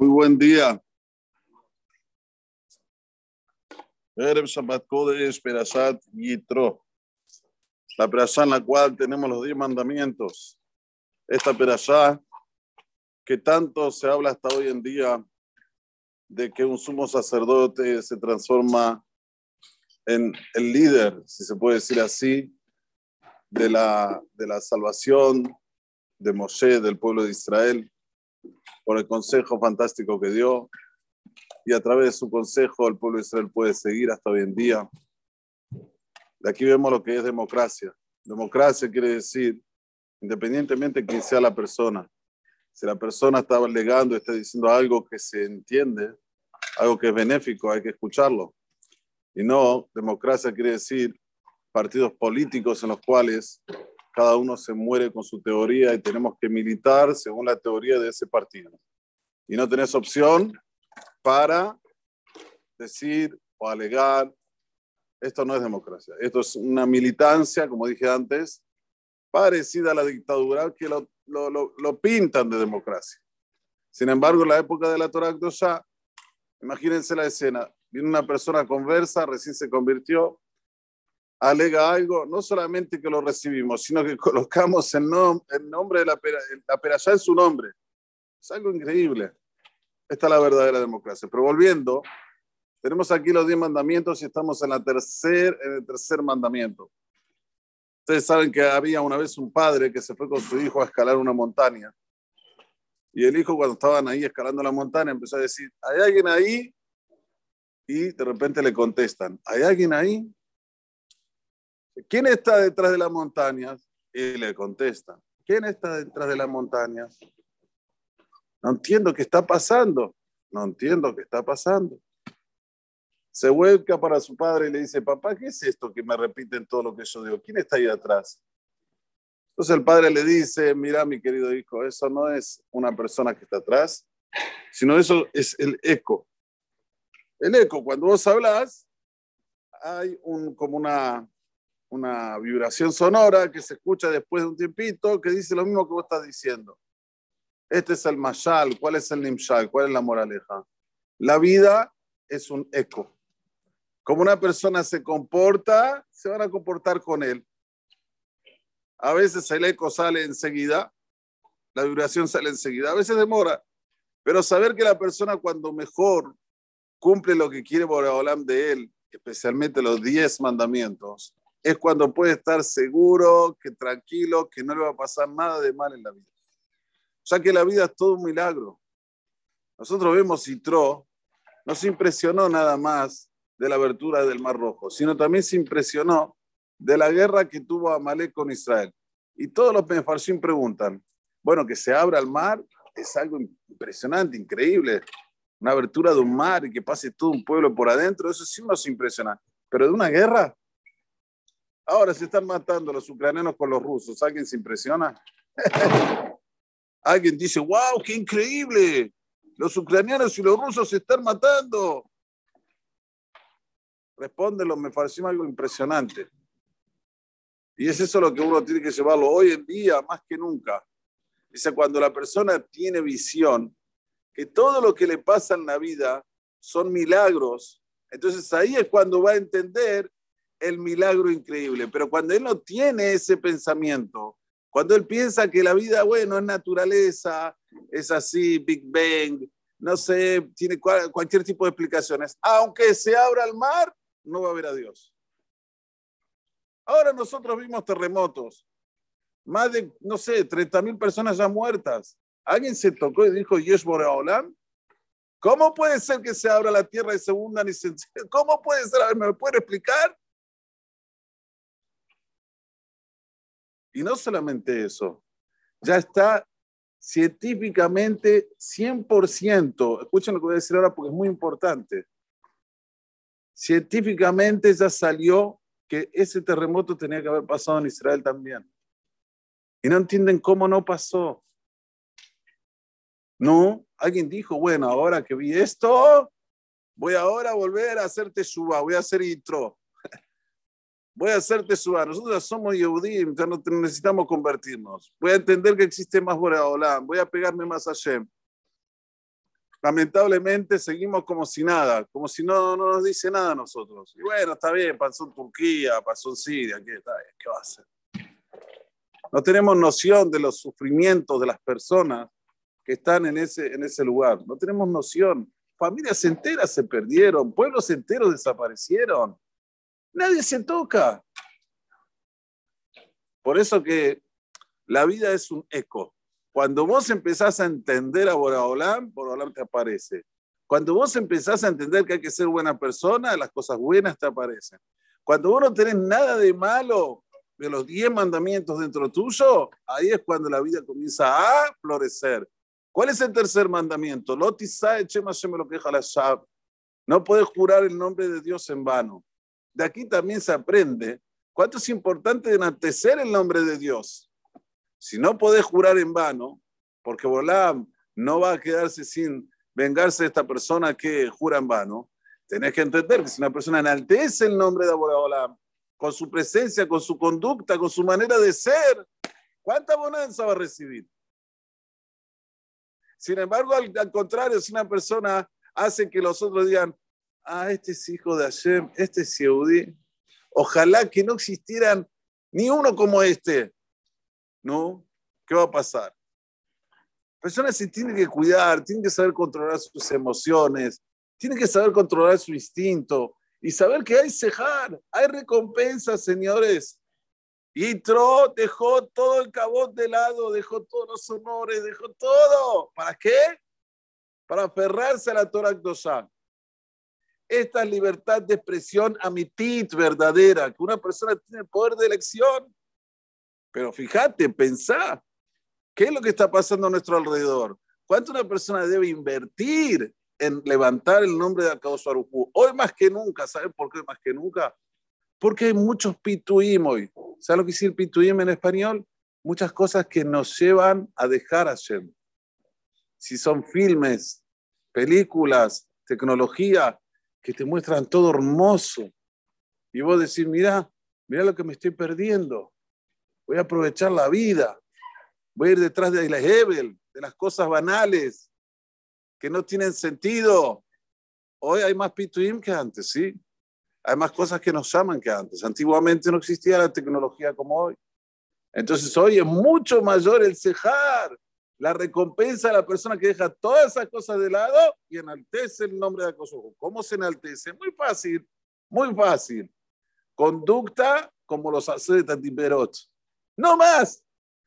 Muy buen día. Erev Shabbat Kodesh, Perashat Yitro. La perashá en la cual tenemos los diez mandamientos. Esta perashá que tanto se habla hasta hoy en día de que un sumo sacerdote se transforma en el líder, si se puede decir así, de la, de la salvación de Moshe, del pueblo de Israel, por el consejo fantástico que dio. Y a través de su consejo el pueblo de Israel puede seguir hasta hoy en día. De aquí vemos lo que es democracia. Democracia quiere decir, independientemente de quién sea la persona, si la persona está alegando, está diciendo algo que se entiende, algo que es benéfico, hay que escucharlo. Y no, democracia quiere decir partidos políticos en los cuales cada uno se muere con su teoría y tenemos que militar según la teoría de ese partido. Y no tenés opción para decir o alegar, esto no es democracia, esto es una militancia, como dije antes, parecida a la dictadura, que lo, lo, pintan de democracia. Sin embargo, en la época de la Torah ya imagínense la escena, viene una persona conversa, recién se convirtió, alega algo, no solamente que lo recibimos, sino que colocamos el, el nombre de la, la perashá en su nombre. Es algo increíble. Esta es la verdadera democracia. Pero volviendo, tenemos aquí los diez mandamientos y estamos en, la tercer, en el tercer mandamiento. Ustedes saben que había una vez un padre que se fue con su hijo a escalar una montaña. Y el hijo cuando estaban ahí escalando la montaña empezó a decir, ¿hay alguien ahí? Y de repente le contestan, ¿hay alguien ahí? ¿Quién está detrás de las montañas? Y le contesta, ¿quién está detrás de las montañas? No entiendo qué está pasando. No entiendo qué está pasando. Se vuelca para su padre y le dice, papá, ¿qué es esto que me repiten todo lo que yo digo? ¿Quién está ahí atrás? Entonces el padre le dice, mira mi querido hijo, eso no es una persona que está atrás, sino eso es el eco. El eco, cuando vos hablas, hay un, como una, una vibración sonora que se escucha después de un tiempito que dice lo mismo que vos estás diciendo. Este es el mashal, ¿cuál es el nimshal? ¿Cuál es la moraleja? La vida es un eco. Como una persona se comporta, se van a comportar con él. A veces el eco sale enseguida, la vibración sale enseguida, a veces demora, pero saber que la persona cuando mejor cumple lo que quiere Boreolam de él, especialmente los diez mandamientos, es cuando puede estar seguro, que tranquilo, que no le va a pasar nada de mal en la vida. O sea que la vida es todo un milagro. Nosotros vemos Citro, no se impresionó nada más de la abertura del Mar Rojo, sino también se impresionó de la guerra que tuvo Amalek con Israel. Y todos los Mefarshim preguntan, bueno, que se abra el mar es algo impresionante, increíble. Una abertura de un mar y que pase todo un pueblo por adentro, eso sí nos impresiona. Pero de una guerra, Ahora se están matando los ucranianos con los rusos. ¿Alguien se impresiona? Alguien dice, wow, qué increíble. Los ucranianos y los rusos se están matando. Respóndelo, me pareció algo impresionante. Y es eso lo que uno tiene que llevarlo hoy en día, más que nunca. Dice, cuando la persona tiene visión, que todo lo que le pasa en la vida son milagros, entonces ahí es cuando va a entender el milagro increíble. Pero cuando él no tiene ese pensamiento, cuando él piensa que la vida, bueno, es naturaleza, es así, Big Bang, no sé, tiene cualquier tipo de explicaciones, aunque se abra el mar, no va a haber a Dios. Ahora nosotros vimos terremotos, más de, no sé, 30 mil personas ya muertas. Alguien se tocó y dijo, Yesh Boreolam. ¿Cómo puede ser que se abra la tierra y se hundan y se... ¿Cómo puede ser? ¿me puede explicar? Y no solamente eso, ya está científicamente 100%, escuchen lo que voy a decir ahora porque es muy importante, científicamente ya salió que ese terremoto tenía que haber pasado en Israel también. Y no entienden cómo no pasó. No, alguien dijo, bueno, ahora que vi esto, voy ahora a volver a hacer teshuva, voy a hacer intro voy a hacerte suba. Nosotros somos Yehudim, ya no necesitamos convertirnos. Voy a entender que existe más Boreolam, voy a pegarme más a Shem. lamentablemente seguimos como si nada, como si no, no nos dice nada a nosotros. Y bueno, está bien, pasó en Turquía, pasó en Siria, ¿qué, está bien, ¿qué va a hacer? No tenemos noción de los sufrimientos de las personas que están en ese, en ese lugar. No tenemos noción. Familias enteras se perdieron, pueblos enteros desaparecieron. Nadie se toca. Por eso que la vida es un eco. Cuando vos empezás a entender a Boraholam, Boraholam te aparece. Cuando vos empezás a entender que hay que ser buena persona, las cosas buenas te aparecen. Cuando vos no tenés nada de malo de los diez mandamientos dentro tuyo, ahí es cuando la vida comienza a florecer. ¿Cuál es el tercer mandamiento? No puedes jurar el nombre de Dios en vano. De aquí también se aprende cuánto es importante enaltecer el nombre de Dios. Si no podés jurar en vano, porque Bolam no va a quedarse sin vengarse de esta persona que jura en vano, tenés que entender que si una persona enaltece el nombre de Bolam, con su presencia, con su conducta, con su manera de ser, ¿cuánta bonanza va a recibir? Sin embargo, al, contrario, si una persona hace que los otros digan, ah, este es hijo de Hashem, este es Yehudi, ojalá que no existieran ni uno como este, ¿no? ¿Qué va a pasar? La persona se tiene que cuidar, tiene que saber controlar sus emociones, tiene que saber controlar su instinto y saber que hay cejar, hay recompensas, señores. Y Tro dejó todo el cabot de lado, dejó todos los honores, dejó todo. ¿Para qué? Para aferrarse a la Torah Kdoshá. Esta libertad de expresión amitit verdadera, que una persona tiene el poder de elección. Pero fíjate, pensá, ¿qué es lo que está pasando a nuestro alrededor? ¿Cuánto una persona debe invertir en levantar el nombre de Akadosh Hoy más que nunca, ¿saben por qué más que nunca? Porque hay muchos pituim hoy. ¿Sabes lo que dice el pituim en español? Muchas cosas que nos llevan a dejar a Shem. Si son filmes, películas, tecnología, que te muestran todo hermoso. Y vos decís, mira, mira lo que me estoy perdiendo voy a aprovechar la vida, voy a ir detrás de la Hebel, de las cosas banales que no tienen sentido. Hoy hay más pituim que antes, ¿sí? Hay más cosas que nos llaman que antes. Antiguamente no existía la tecnología como hoy. Entonces hoy es mucho mayor el cejar, la recompensa a la persona que deja todas esas cosas de lado y enaltece el nombre de Acoso. ¿Cómo se enaltece? Muy fácil, muy fácil. Conducta como los hace de no más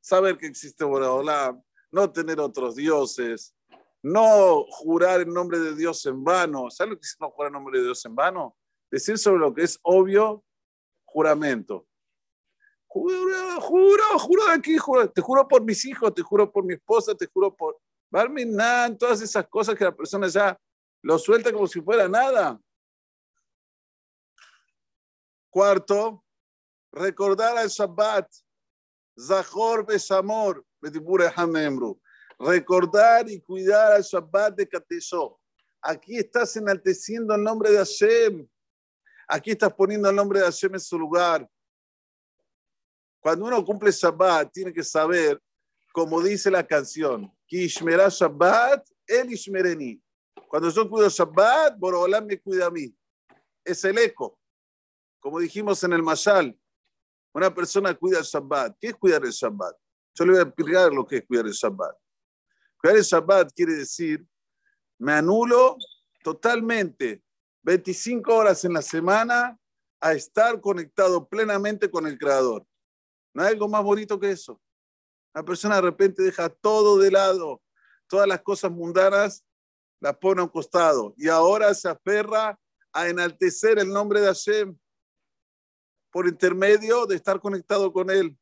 saber que existe Boraholam, no tener otros dioses, no jurar en nombre de Dios en vano. ¿Sabes lo que es no jurar en nombre de Dios en vano? Decir sobre lo que es obvio, juramento. Juro, juro, juro de aquí, juro, te juro por mis hijos, te juro por mi esposa, te juro por Barminan, todas esas cosas que la persona ya lo suelta como si fuera nada. Cuarto, recordar al Shabbat. Zahor Besamor. Recordar y cuidar al Shabbat de Kateshó. Aquí estás enalteciendo el nombre de Hashem. Aquí estás poniendo el nombre de Hashem en su lugar. Cuando uno cumple Shabbat, tiene que saber, como dice la canción, Kishmera Shabbat, el Ishmereni. Cuando yo cuido Shabbat, Borolam me cuida a mí. Es el eco. Como dijimos en el Mashal, una persona cuida el Shabbat. ¿Qué es cuidar el Shabbat? Yo le voy a explicar lo que es cuidar el Shabbat. Cuidar el Shabbat quiere decir, me anulo totalmente 25 horas en la semana a estar conectado plenamente con el Creador. No hay algo más bonito que eso. Una persona de repente deja todo de lado, todas las cosas mundanas las pone a un costado y ahora se aferra a enaltecer el nombre de Hashem por intermedio de estar conectado con Él.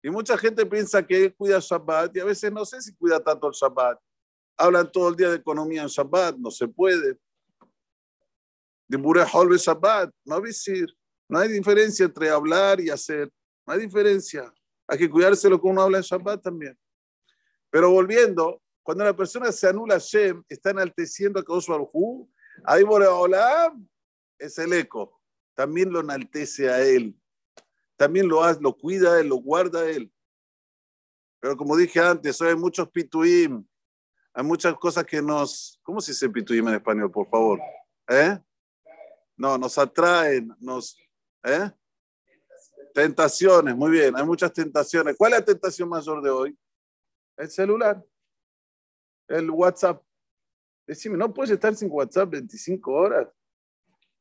Y mucha gente piensa que cuida Shabbat y a veces no sé si cuida tanto el Shabbat. Hablan todo el día de economía en Shabbat, no se puede. De Burehol Shabbat, no decir. No hay diferencia entre hablar y hacer. No hay diferencia. Hay que cuidarse lo que uno habla en Shabbat también. Pero volviendo, cuando la persona se anula a Shem, está enalteciendo a Kaush Baruj ahí Boreolam es el eco también lo enaltece a él. También lo, lo cuida él, lo guarda él. Pero como dije antes, hay muchos pituim, Hay muchas cosas que nos, ¿cómo se dice pituyim en español, por favor? ¿Eh? No, nos atraen, nos, ¿eh? Tentaciones, muy bien, hay muchas tentaciones. ¿Cuál es la tentación mayor de hoy? El celular, el WhatsApp. Decime, ¿no puedes estar sin WhatsApp 25 horas?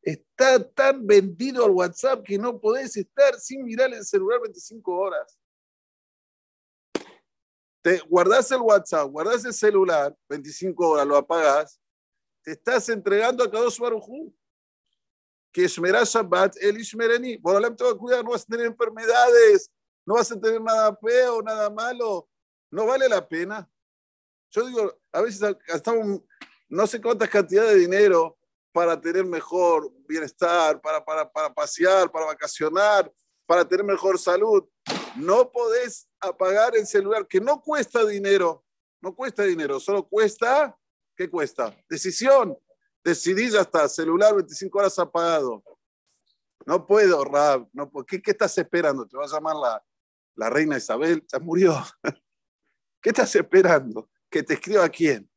Está tan vendido el WhatsApp que no podés estar sin mirar el celular 25 horas. Te guardas el WhatsApp, guardas el celular, 25 horas lo apagas, te estás entregando a Kadosh Barujú. Que Shmerá Shabbat, el Ishmereni. Borolam te va a cuidar, no vas a tener enfermedades, no vas a tener nada feo, nada malo. No vale la pena. Yo digo, a veces gastamos no sé cuántas cantidades de dinero para tener mejor bienestar, para, para, para pasear, para vacacionar, para tener mejor salud. No podés apagar el celular, que no cuesta dinero, no cuesta dinero, solo cuesta, ¿qué cuesta? Decisión. Decidí, ya está, celular 25 horas apagado. No puedo, Rab, no ¿Qué, ¿Qué, estás esperando? ¿Te va a llamar la, la reina Isabel? Ya murió. ¿Qué estás esperando? ¿Que te escriba quién?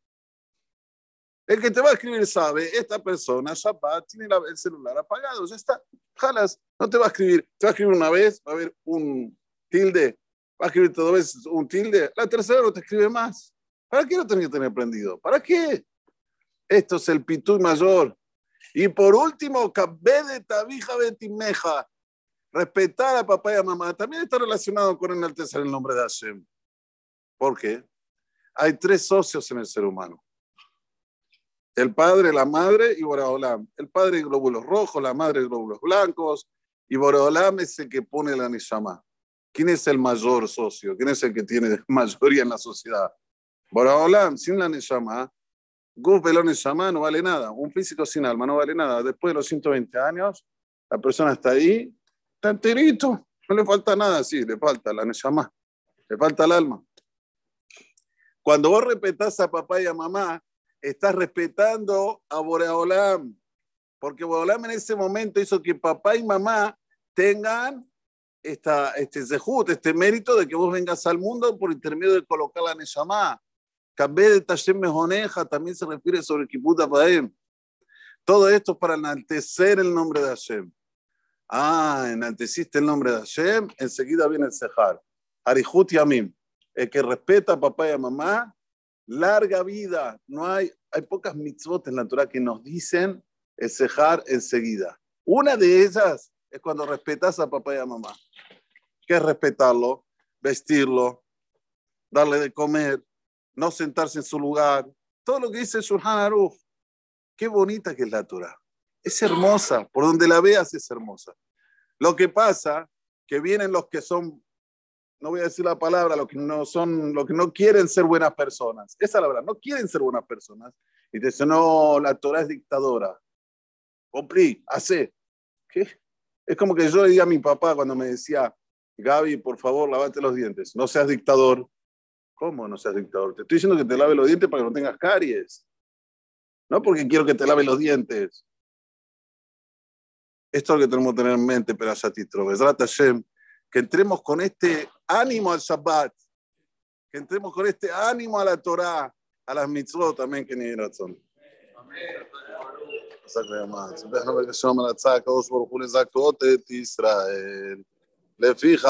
El que te va a escribir sabe, esta persona, Shabbat, tiene el celular apagado, ya está. Jalas, no te va a escribir, te va a escribir una vez, va a haber un tilde, va a escribir dos veces un tilde, la tercera no te escribe más. ¿Para qué lo tenés que tener prendido? ¿Para qué? Esto es el pitú mayor. Y por último, Betimeja, respetar a papá y a mamá, también está relacionado con enaltecer el nombre de Hashem. ¿Por qué? Hay tres socios en el ser humano el padre, la madre y Boreolam. El padre glóbulos rojos, la madre glóbulos blancos y Boreolam es el que pone la Nishama. ¿Quién es el mayor socio? ¿Quién es el que tiene mayoría en la sociedad? Boreolam, sin la Nishama, Guf Belón Nishama no vale nada. Un físico sin alma no vale nada. Después de los 120 años, la persona está ahí, está enterito, no le falta nada, sí, le falta la Neshama, le falta el alma. Cuando vos respetás a papá y a mamá, estás respetando a Boreolam, porque Boreolam en ese momento hizo que papá y mamá tengan esta, este zehut, este mérito de que vos vengas al mundo por intermedio de colocar la Neshama. De Tashem Mejoneja también se refiere sobre Kiputa Paem. Todo esto para enaltecer el nombre de Hashem. Ah, enalteciste el nombre de Hashem, enseguida viene el Sejar. Arihut Yamim. El que respeta a papá y a mamá larga vida. No hay, hay pocas mitzvot en la Torah que nos dicen el cejar enseguida. Una de ellas es cuando respetas a papá y a mamá. ¿Qué es respetarlo? Vestirlo, darle de comer, no sentarse en su lugar. Todo lo que dice Shulchan Aruch. Qué bonita que es la Torah. Es hermosa. Por donde la veas es hermosa. Lo que pasa que vienen los que son no voy a decir la palabra, lo que no son, lo que no quieren ser buenas personas. Esa es la verdad, no quieren ser buenas personas. Y te dicen, no, la Torah es dictadora. Comprí, hace. ¿Qué? Es como que yo le diga a mi papá cuando me decía, Gaby, por favor, lavate los dientes. No seas dictador. ¿Cómo no seas dictador? Te estoy diciendo que te lave los dientes para que no tengas caries. No porque quiero que te lave los dientes. Esto es lo que tenemos que tener en mente, pero Titro. Hashem, que entremos con este ánimo al Shabbat, que entremos con este ánimo a la Torah, a las mitzvot también que ni razón. סבח נבק השם על הצעה הקדוש ברוך הוא לזכות את ישראל. לפיכך